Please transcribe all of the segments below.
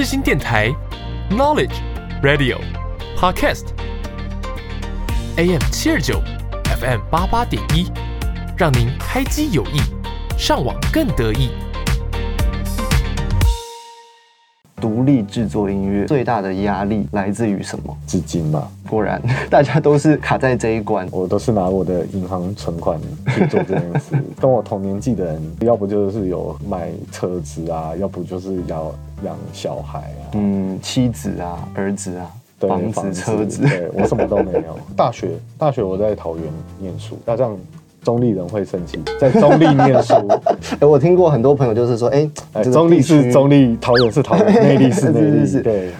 世新电台，Knowledge Radio Podcast AM 七二九 FM 八八点一，让您开机有益，上网更得意。独立制作音乐最大的压力来自于什么？资金嘛，果然，大家都是卡在这一关。我都是拿我的银行存款去做这件事。跟我同年纪的人，要不就是有买车子啊，要不就是要养小孩啊，嗯，妻子啊，儿子啊，对房子、车子。对我什么都没有。大学，大学我在桃园念书，那这样中立人会生气，在中立念书。哎，我听过很多朋友就是说，哎，中立是中立，桃园是桃园，内力是内是是对。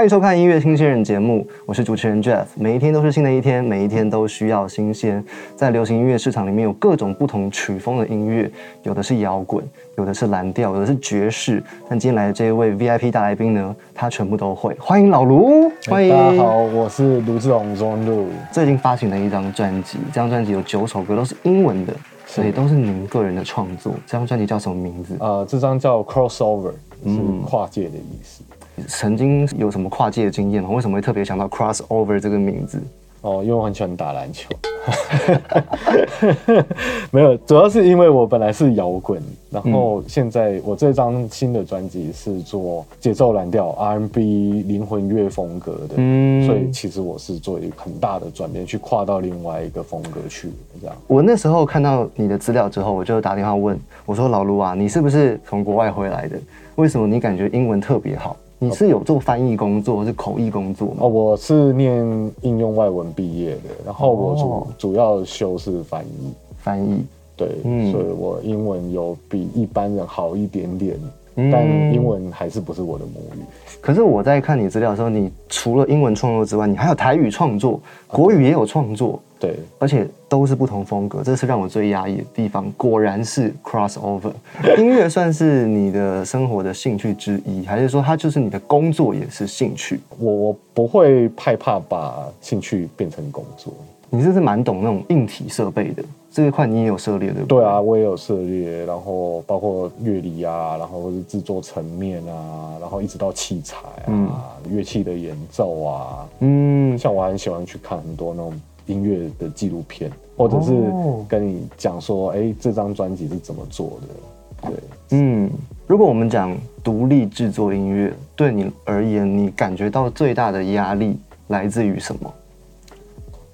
欢迎收看音乐新鲜人节目，我是主持人 Jeff。每一天都是新的一天，每一天都需要新鲜。在流行音乐市场里面有各种不同曲风的音乐，有的是摇滚，有的是蓝调，有的是爵士。但今天来的这一位 VIP 大来宾呢，他全部都会。欢迎老卢，欢迎。大家好，我是卢志荣庄路。最近发行了一张专辑，这张专辑有九首歌，都是英文的，所以都是您个人的创作。这张专辑叫什么名字？呃，这张叫 Crossover，是嗯跨界的意思。曾经有什么跨界的经验吗？为什么会特别想到 crossover 这个名字？哦，因为我很喜欢打篮球。没有，主要是因为我本来是摇滚，然后现在我这张新的专辑是做节奏蓝调、R&B、灵魂乐风格的，嗯所以其实我是做一个很大的转变，去跨到另外一个风格去，这样。我那时候看到你的资料之后，我就打电话问我说：“老卢啊，你是不是从国外回来的？为什么你感觉英文特别好？你是有做翻译工作，是口译工作吗？”哦，我是念应用外文毕业的，然后我主、哦。主要修是翻译，翻译，对，嗯。所以我英文有比一般人好一点点，嗯。但英文还是不是我的母语。可是我在看你资料的时候，你除了英文创作之外，你还有台语创作，国语也有创作，对，而且都是不同风格，这是让我最压抑的地方。果然是 crossover，音乐算是你的生活的兴趣之一，还是说它就是你的工作也是兴趣？我我不会害怕把兴趣变成工作。你这是蛮懂那种硬体设备的？这一块你也有涉猎，对不对？对啊，我也有涉猎，然后包括乐理啊，然后是制作层面啊，然后一直到器材啊、乐器的演奏啊。嗯，像我很喜欢去看很多那种音乐的纪录片，或者是哦跟你讲说，哎、这张专辑是怎么做的。对，嗯，如果我们讲独立制作音乐，对你而言，你感觉到最大的压力来自于什么？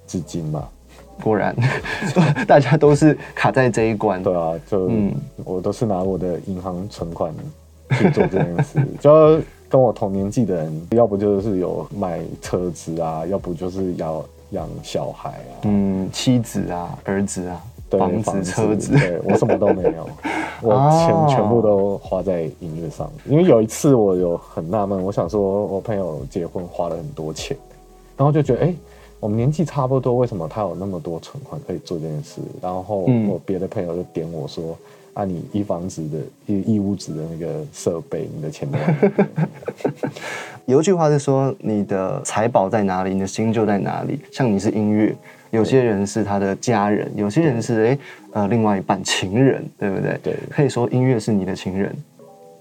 资金嘛，果然，大家都是卡在这一关。对啊，就、嗯我都是拿我的银行存款去做这件事，就跟我同年纪的人，要不就是有买车子啊，要不就是要养小孩啊，嗯，妻子啊，儿子啊，对房子、车子。对我什么都没有，我钱哦全部都花在音乐上。因为有一次我有很纳闷，我想说我朋友结婚花了很多钱，然后就觉得哎。我们年纪差不多，为什么他有那么多存款可以做这件事？然后嗯我别的朋友就点我说：“啊，你一房子的一一屋子的那个设备，你的钱都没有 有一句话是说，你的财宝在哪里，你的心就在哪里。像你是音乐，有些人是他的家人，有些人是哎呃另外一半情人，对不对？对可以说音乐是你的情人。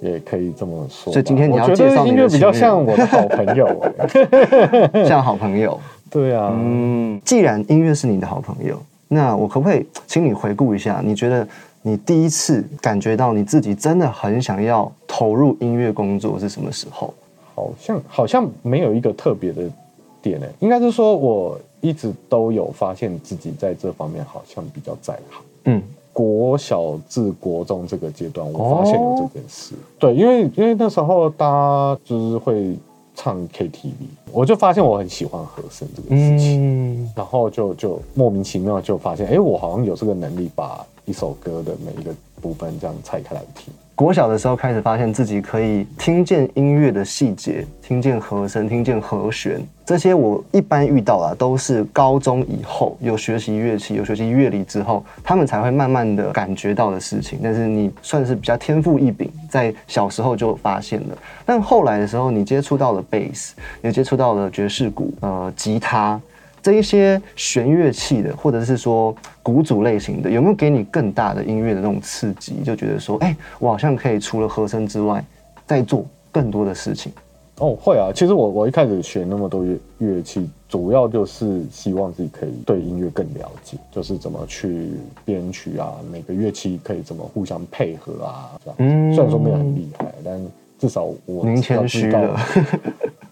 也可以这么说。所以今天你要介绍音乐比较像我的好朋友。像好朋友。对啊，嗯，既然音乐是你的好朋友，那我可不可以请你回顾一下？你觉得你第一次感觉到你自己真的很想要投入音乐工作是什么时候？好像好像没有一个特别的点诶，应该是说我一直都有发现自己在这方面好像比较在行。嗯，国小至国中这个阶段，我发现有哦这件事。对，因为因为那时候大家就是会唱 KTV，我就发现我很喜欢和声这个事情，嗯，然后就就莫名其妙就发现，哎，我好像有这个能力把一首歌的每一个部分这样拆开来听。国小的时候开始发现自己可以听见音乐的细节，听见和声，听见和弦，这些我一般遇到啊，都是高中以后有学习乐器、有学习乐理之后，他们才会慢慢的感觉到的事情。但是你算是比较天赋异禀，在小时候就发现了。但后来的时候，你接触到了贝斯，也接触到了爵士鼓、呃吉他。这一些弦乐器的，或者是说鼓组类型的，有没有给你更大的音乐的那种刺激？就觉得说，哎、我好像可以除了和声之外，再做更多的事情。哦，会啊。其实我我一开始学那么多乐乐器，主要就是希望自己可以对音乐更了解，就是怎么去编曲啊，每个乐器可以怎么互相配合啊，这样。嗯虽然说没有很厉害，但至少我您谦虚了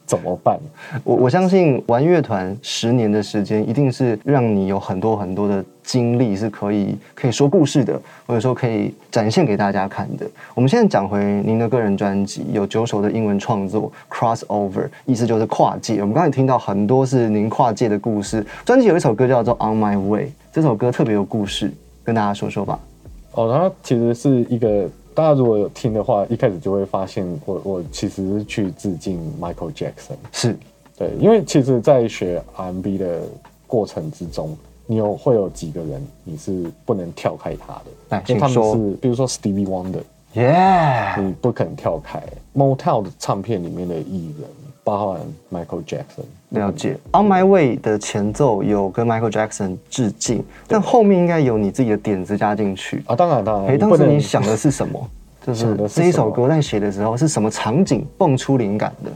怎么办。我我相信玩乐团十年的时间，一定是让你有很多很多的经历，是可以可以说故事的，或者说可以展现给大家看的。我们现在讲回您的个人专辑，有九首的英文创作，crossover，意思就是跨界。我们刚才听到很多是您跨界的故事。专辑有一首歌叫做《On My Way》，这首歌特别有故事，跟大家说说吧。哦，它其实是一个大家如果有听的话，一开始就会发现我我其实是去致敬 Michael Jackson。是，对，因为其实，在学 R&B 的过程之中，你有会有几个人你是不能跳开他的，来因为他们是比如说 Stevie Wonder，耶、你不肯跳开。Motown 的唱片里面的艺人，包含 Michael Jackson。了解，《On My Way》的前奏有跟 Michael Jackson 致敬，但后面应该有你自己的点子加进去。啊，当然当然，哎，当时你想的是什么？就是这一首歌在写的时候是什么场景蹦出灵感的？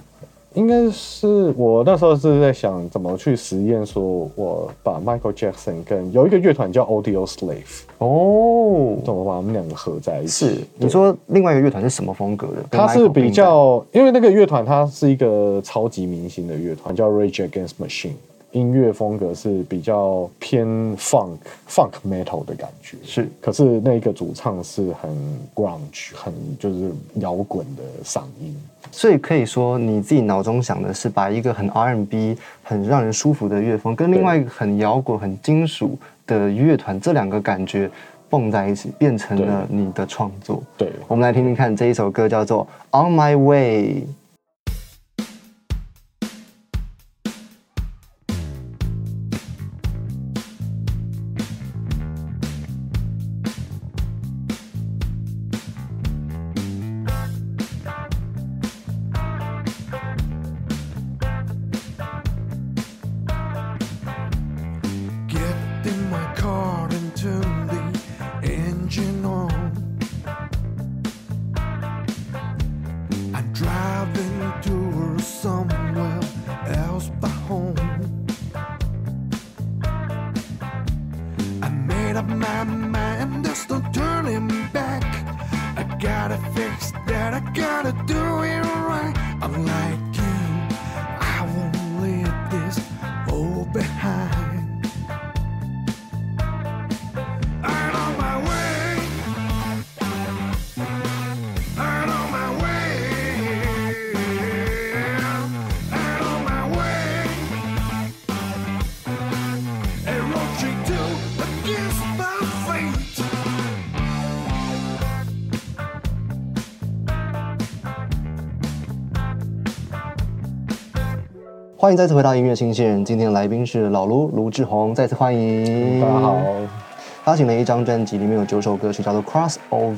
应该是我那时候是在想怎么去实验，说我把 Michael Jackson 跟有一个乐团叫 Audio Slave，哦，怎么把他们两个合在一起？是你说另外一个乐团是什么风格的？跟它是比较，因为那个乐团它是一个超级明星的乐团，叫 Rage Against Machine，音乐风格是比较偏 funk funk metal 的感觉。是可是那个主唱是很 grunge，很就是摇滚的嗓音。所以可以说你自己脑中想的是把一个很 R&B、很让人舒服的乐风，跟另外一个很摇滚、很金属的乐团这两个感觉蹦在一起，变成了你的创作。对，我们来听听看这一首歌，叫做《On My Way》。Up my mind, there's no turning back. I gotta fix that, I gotta do it right. Unlike you, 欢迎再次回到音乐新鲜人，今天的来宾是老卢卢志宏，再次欢迎。大家好。发行了一张专辑，里面有九首歌曲，叫做《Crossover》。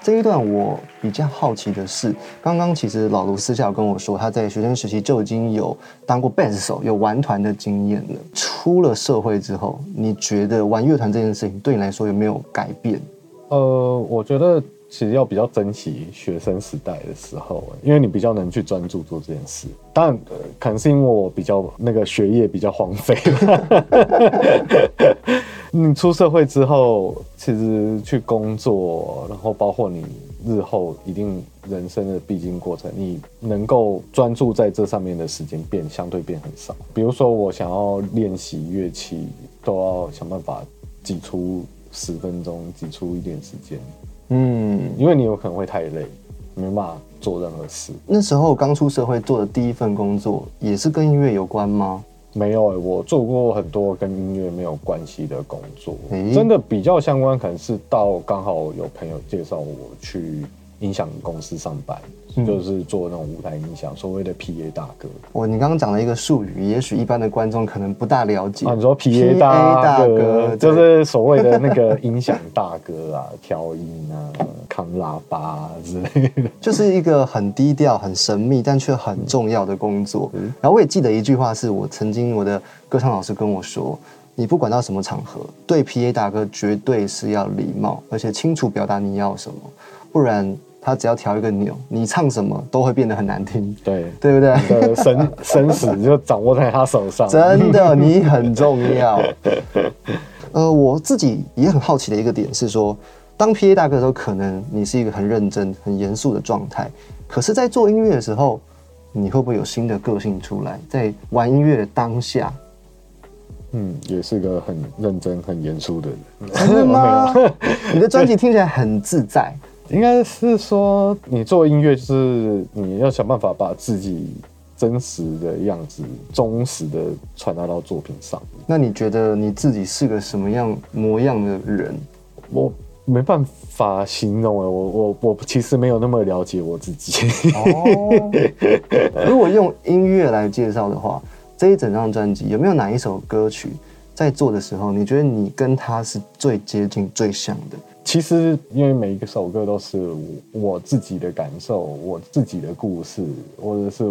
这一段我比较好奇的是，刚刚其实老卢私下有跟我说，他在学生时期就已经有当过贝斯手，有玩团的经验了。出了社会之后，你觉得玩乐团这件事情对你来说有没有改变？呃，我觉得其实要比较珍惜学生时代的时候，因为你比较能去专注做这件事。当然，可能是因为我比较那个学业比较荒废。你出社会之后，其实去工作，然后包括你日后一定人生的必经过程，你能够专注在这上面的时间变相对变很少。比如说，我想要练习乐器，都要想办法挤出十分钟，挤出一点时间，嗯，因为你有可能会太累，没办法做任何事。那时候刚出社会做的第一份工作，也是跟音乐有关吗？没有、欸，我做过很多跟音乐没有关系的工作，诶真的比较相关，可能是到刚好有朋友介绍我去音响公司上班，嗯就是做那种舞台音响，所谓的 PA 大哥。我你刚刚讲了一个术语，也许一般的观众可能不大了解。啊，你说 PA 大大哥，哥就是所谓的那个 音响大哥啊，调音啊、扛喇叭、啊、之类的。就是一个很低调、很神秘，但却很重要的工作。然后我也记得一句话，是我曾经我的歌唱老师跟我说：“你不管到什么场合，对 PA 大哥绝对是要礼貌，而且清楚表达你要什么，不然他只要调一个钮，你唱什么都会变得很难听，对，对不对？”你的生生死就掌握在他手上。真的，你很重要。呃，我自己也很好奇的一个点是说，当 PA 大哥的时候，可能你是一个很认真、很严肃的状态，可是，在做音乐的时候，你会不会有新的个性出来？在玩音乐的当下，嗯，也是个很认真、很严肃的人。真的吗？你的专辑听起来很自在，应该是说，你做音乐就是你要想办法把自己真实的样子、忠实的传达到作品上。那你觉得你自己是个什么样模样的人？我没办法形容哎，我我我其实没有那么了解我自己。哦，如果用音乐来介绍的话，这一整张专辑有没有哪一首歌曲在做的时候，你觉得你跟他是最接近、最像的？其实，因为每一个首歌都是我我自己的感受，我自己的故事，或者是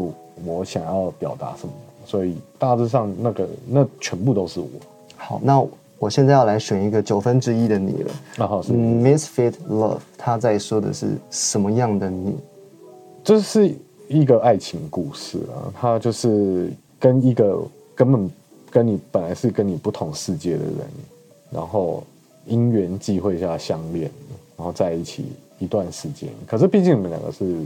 我想要表达什么，所以大致上那个那全部都是我。好，那我现在要来选一个九分之一的你了。然后是，嗯，Misfit Love，他在说的是什么样的你？这是一个爱情故事啊，他就是跟一个根本跟你本来是跟你不同世界的人，然后因缘际会下相恋，然后在一起一段时间。可是毕竟你们两个是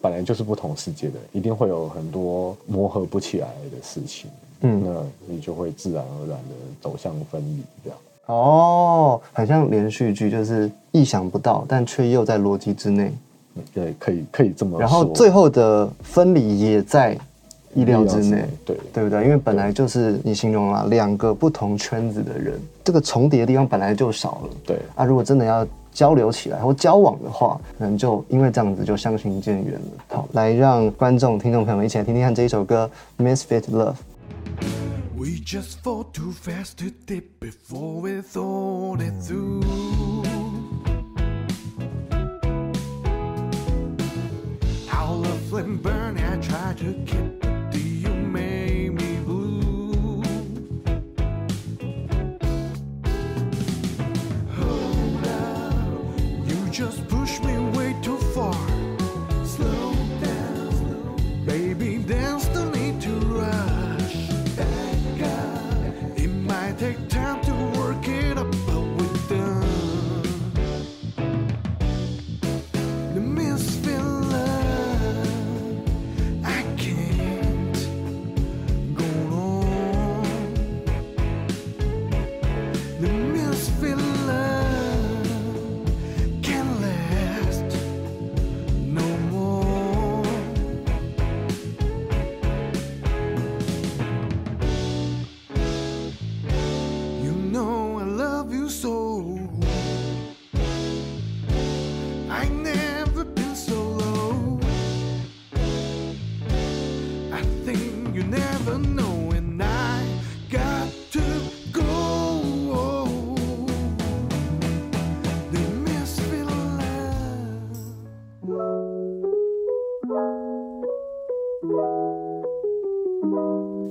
本来就是不同世界的人，一定会有很多磨合不起来的事情。嗯那你就会自然而然的走向分离，这样。哦，很像连续剧，就是意想不到，但却又在逻辑之内。嗯对，可以可以这么说。然后最后的分离也在意料之内，对对不对？因为本来就是你形容了两个不同圈子的人，这个重叠的地方本来就少了。对啊，如果真的要交流起来或交往的话，可能就因为这样子就相形见远了。好，来让观众、听众朋友们一起来听听看这一首歌《Misfit Love》。We just fall too fast to dip before we thought it through. How the flame burn, I tried to keep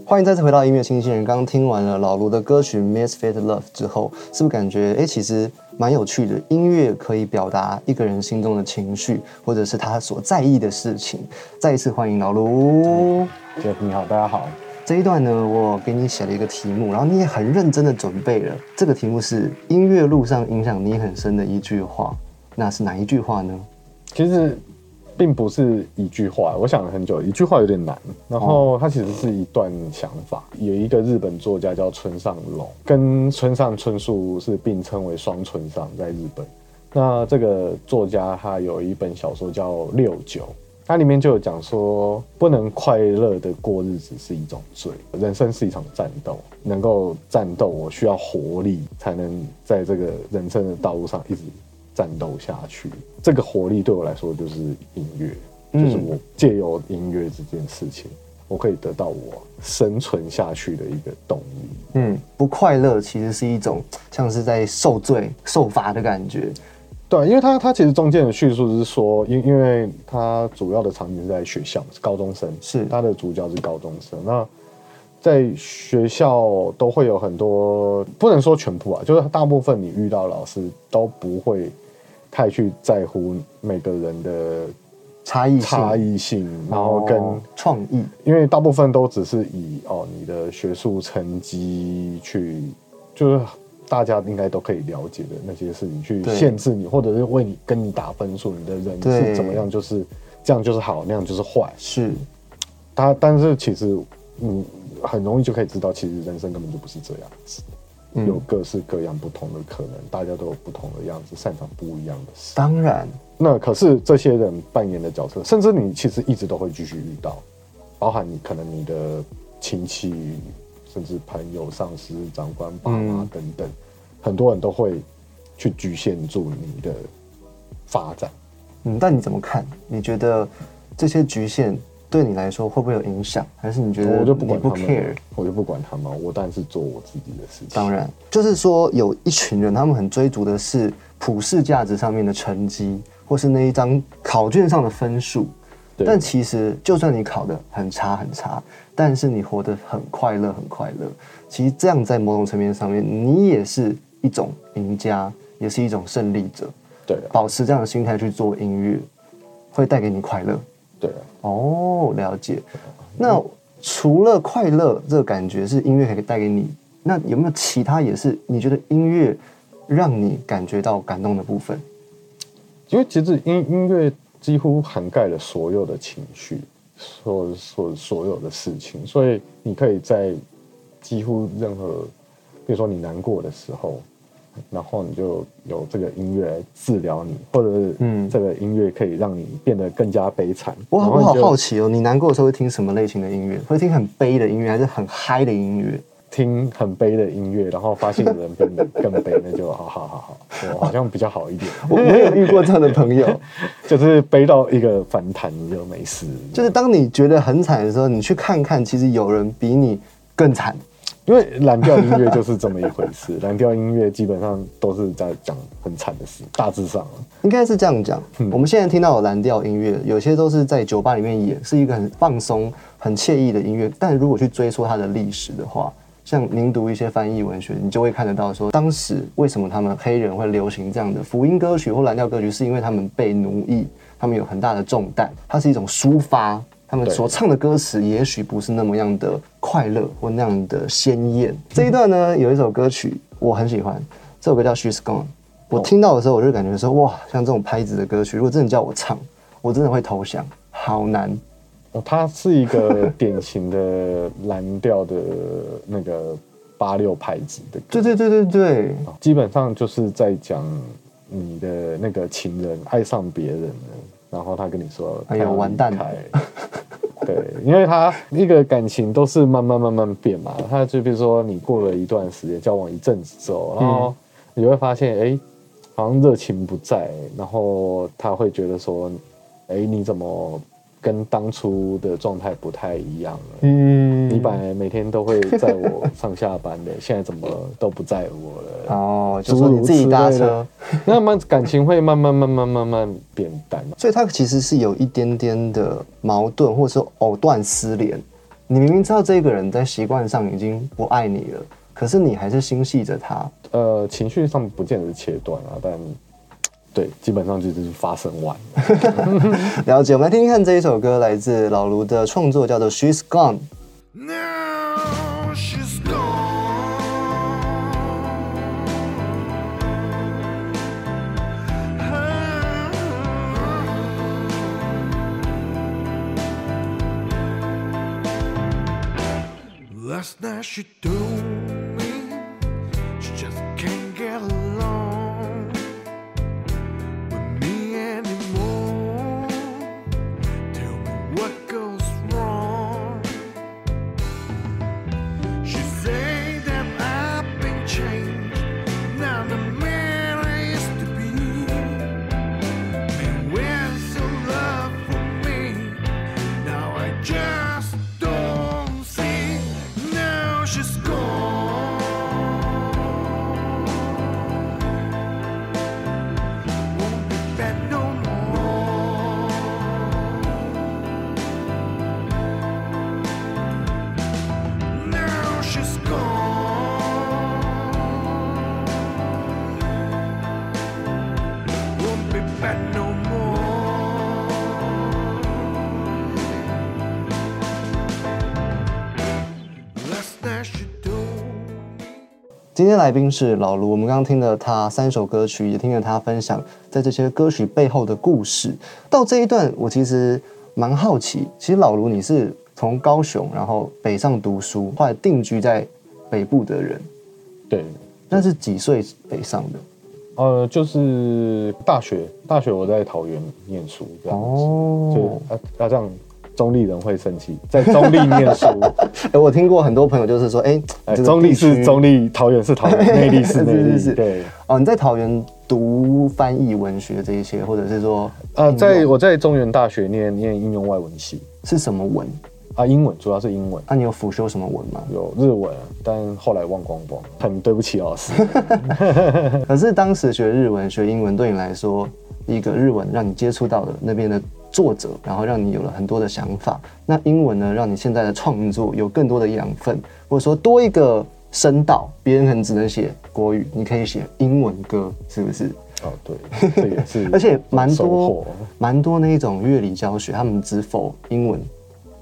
欢迎再次回到音乐新鲜人。刚刚听完了老卢的歌曲《Misfit Love》之后，是不是感觉哎，其实蛮有趣的？音乐可以表达一个人心中的情绪，或者是他所在意的事情。再一次欢迎老卢。Jeff 你好，大家好。这一段呢，我给你写了一个题目，然后你也很认真的准备了。这个题目是音乐路上影响你很深的一句话，那是哪一句话呢？其实并不是一句话，我想了很久，一句话有点难。然后它其实是一段想法。有一个日本作家叫村上隆，跟村上春树是并称为双村上，在日本。那这个作家他有一本小说叫《六九》，它里面就有讲说，不能快乐的过日子是一种罪，人生是一场战斗，能够战斗，我需要活力，才能在这个人生的道路上一直战斗下去。这个活力对我来说就是音乐，嗯就是我借由音乐这件事情，我可以得到我生存下去的一个动力。嗯，不快乐其实是一种像是在受罪、受罚的感觉。对，因为他他其实中间的叙述是说，因因为他主要的场景是在学校，是高中生，是他的主角是高中生。那在学校都会有很多，不能说全部啊，就是大部分你遇到老师都不会太去在乎每个人的差异性差异性，然后跟、哦创意，因为大部分都只是以哦你的学术成绩去，就是大家应该都可以了解的那些事情去限制你，或者是为你跟你打分数，你的人对。是怎么样，就是这样就是好，那样就是坏。是。他但是其实嗯很容易就可以知道，其实人生根本就不是这样子，嗯有各式各样不同的可能，大家都有不同的样子，擅长不一样的事。当然，那可是这些人扮演的角色，甚至你其实一直都会继续遇到，包含你可能你的亲戚，甚至朋友、上司、长官、爸妈嗯等等，很多人都会去局限住你的发展。嗯，但你怎么看？你觉得这些局限对你来说会不会有影响？还是你觉得我就不管他们 care？，我就不管他们，我当然是做我自己的事情。当然，就是说有一群人，他们很追逐的是普世价值上面的成绩，或是那一张考卷上的分数。对但其实，就算你考得很差很差，但是你活得很快乐很快乐，其实这样在某种层面上面，你也是一种赢家，也是一种胜利者。对啊，保持这样的心态去做音乐，会带给你快乐。对啊，哦，了解。那除了快乐这个感觉是音乐可以带给你，那有没有其他也是你觉得音乐让你感觉到感动的部分？因为其实音音乐几乎涵盖了所有的情绪，所所所有的事情，所以你可以在几乎任何，比如说你难过的时候，然后你就有这个音乐来治疗你，或者是嗯这个音乐可以让你变得更加悲惨。我好我好好奇哦，你难过的时候会听什么类型的音乐？会听很悲的音乐，还是很嗨的音乐？听很悲的音乐，然后发现有人变得更悲，那就好好好好，我好像比较好一点。我没有遇过这样的朋友，就是悲到一个反弹你就没事，就是当你觉得很惨的时候，你去看看，其实有人比你更惨。因为蓝调音乐就是这么一回事，蓝调音乐基本上都是在讲很惨的事，大致上啊应该是这样讲。我们现在听到的蓝调音乐，有些都是在酒吧里面演，是一个很放松、很惬意的音乐。但如果去追溯它的历史的话，像您读一些翻译文学，你就会看得到说，当时为什么他们黑人会流行这样的福音歌曲或蓝调歌曲，是因为他们被奴役，他们有很大的重担，它是一种抒发。他们所唱的歌词也许不是那么样的快乐或那样的鲜艳。这一段呢，有一首歌曲我很喜欢，这首歌叫《She's Gone》。我听到的时候，我就感觉说，哇，像这种拍子的歌曲，如果真的叫我唱，我真的会投降，好难。哦，它是一个典型的蓝调的那个八六拍子的歌，对对对对对，基本上就是在讲你的那个情人爱上别人了，然后他跟你说，哎呦完蛋离开。对，因为他一个感情都是慢慢慢慢变嘛，他就比如说你过了一段时间交往一阵子之后，然后你会发现，哎、好像热情不在，然后他会觉得说，哎、你怎么跟当初的状态不太一样了？嗯你本来每天都会在我上下班的，现在怎么都不在我了？哦，就说你自己搭车，那么感情会慢慢慢慢慢慢变淡。所以它其实是有一点点的矛盾，或者说藕断丝连。你明明知道这个人在习惯上已经不爱你了，可是你还是心系着他。呃，情绪上不见得是切断啊，但对，基本上就是发生完。了解，我们来听听看这一首歌，来自老卢的创作，叫做《She's Gone》。Now she's gone. Last night she told 今天来宾是老卢，我们刚刚听了他三首歌曲，也听了他分享在这些歌曲背后的故事。到这一段，我其实蛮好奇，其实老卢你是从高雄然后北上读书，后来定居在北部的人，对，那是几岁北上的？呃，就是大学，大学我在桃园念书，这样子，哦就啊啊这样中立人会生气，在中立念书，哎，我听过很多朋友就是说，哎，中立是中立，桃园是桃园，内力是内是是对。哦，你在桃园读翻译文学这一些，或者是说呃，在我在中原大学念念应用外文系是什么文？啊，英文主要是英文，啊，你有辅修什么文吗？有日文，但后来忘光光，很对不起老师。可是当时学日文、学英文对你来说，一个日文让你接触到的那边的作者，然后让你有了很多的想法。那英文呢，让你现在的创作有更多的养分，或者说多一个声道。别人可能只能写国语，你可以写英文歌，是不是？哦，对，这也是，而且蛮多获蛮多那一种乐理教学，他们只否英文，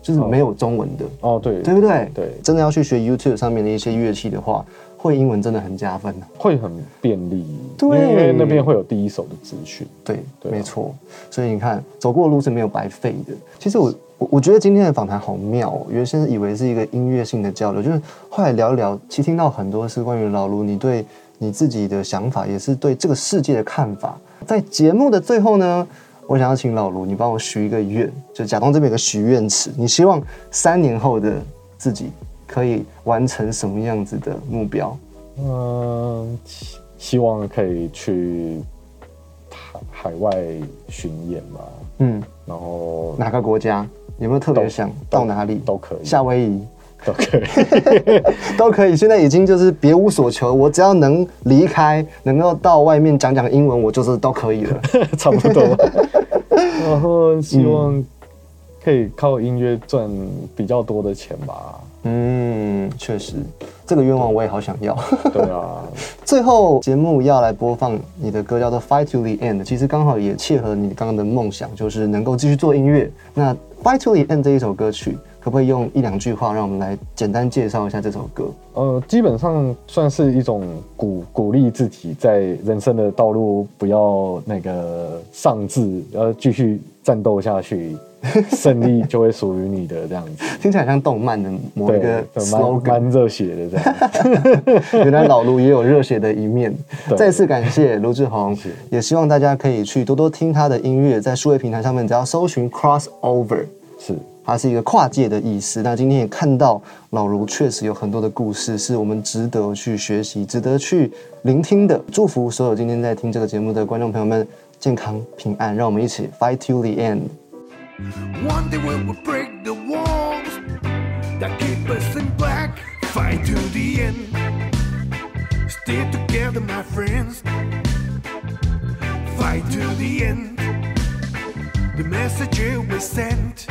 就是没有中文的。哦，对，对不对？对真的要去学 YouTube 上面的一些乐器的话，会英文真的很加分的、会很便利，对因为那边会有第一手的资讯。对，对啊没错。所以你看，走过的路是没有白费的。其实我我我觉得今天的访谈好妙哦，原先以为是一个音乐性的交流，就是后来聊一聊，其实听到很多是关于老卢你对你自己的想法，也是对这个世界的看法。在节目的最后呢，我想要请老卢你帮我许一个愿，就假装这边有个许愿池，你希望三年后的自己可以完成什么样子的目标？嗯，希希望可以去海海外巡演吧，嗯，然后哪个国家？有没有特别想到哪里？都可以，夏威夷。都可以。都可以，现在已经就是别无所求，我只要能离开，能够到外面讲讲英文，我就是都可以了。差不多。然后希望可以靠音乐赚比较多的钱吧。嗯，确实，这个愿望我也好想要。对啊，最后节目要来播放你的歌，叫做《Fight to the End》，其实刚好也切合你刚刚的梦想，就是能够继续做音乐。那《Fight to the End》这一首歌曲，可不可以用一两句话让我们来简单介绍一下这首歌？呃，基本上算是一种鼓鼓励自己在人生的道路不要那个丧志，要继续战斗下去，胜利就会属于你的这样子。听起来像动漫的某一个 slogan。蛮热血的这样。原来老卢也有热血的一面。再次感谢卢志宏，也希望大家可以去多多听他的音乐，在数位平台上面只要搜寻 crossover，是，它是一个跨界的意思。那今天也看到老卢确实有很多的故事，是我们值得去学习、值得去聆听的。祝福所有今天在听这个节目的观众朋友们健康平安，让我们一起 fight to the end。One day we will break the walls that keep us in black. Fight to the end. Stay together, my friends. Fight to the end. The message we sent.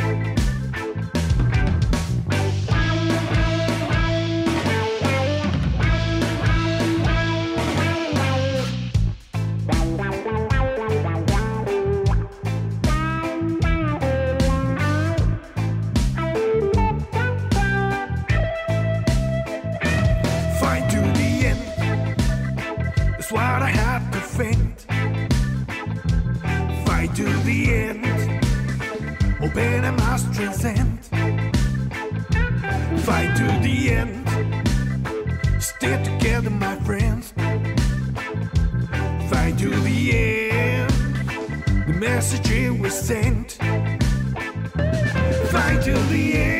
Fight to the end. That's what I have to faint. Fight to the end. Open I must transcend. Fight to the end. Stay together, my friends. Fight to the end. The message was sent. Fight to the end.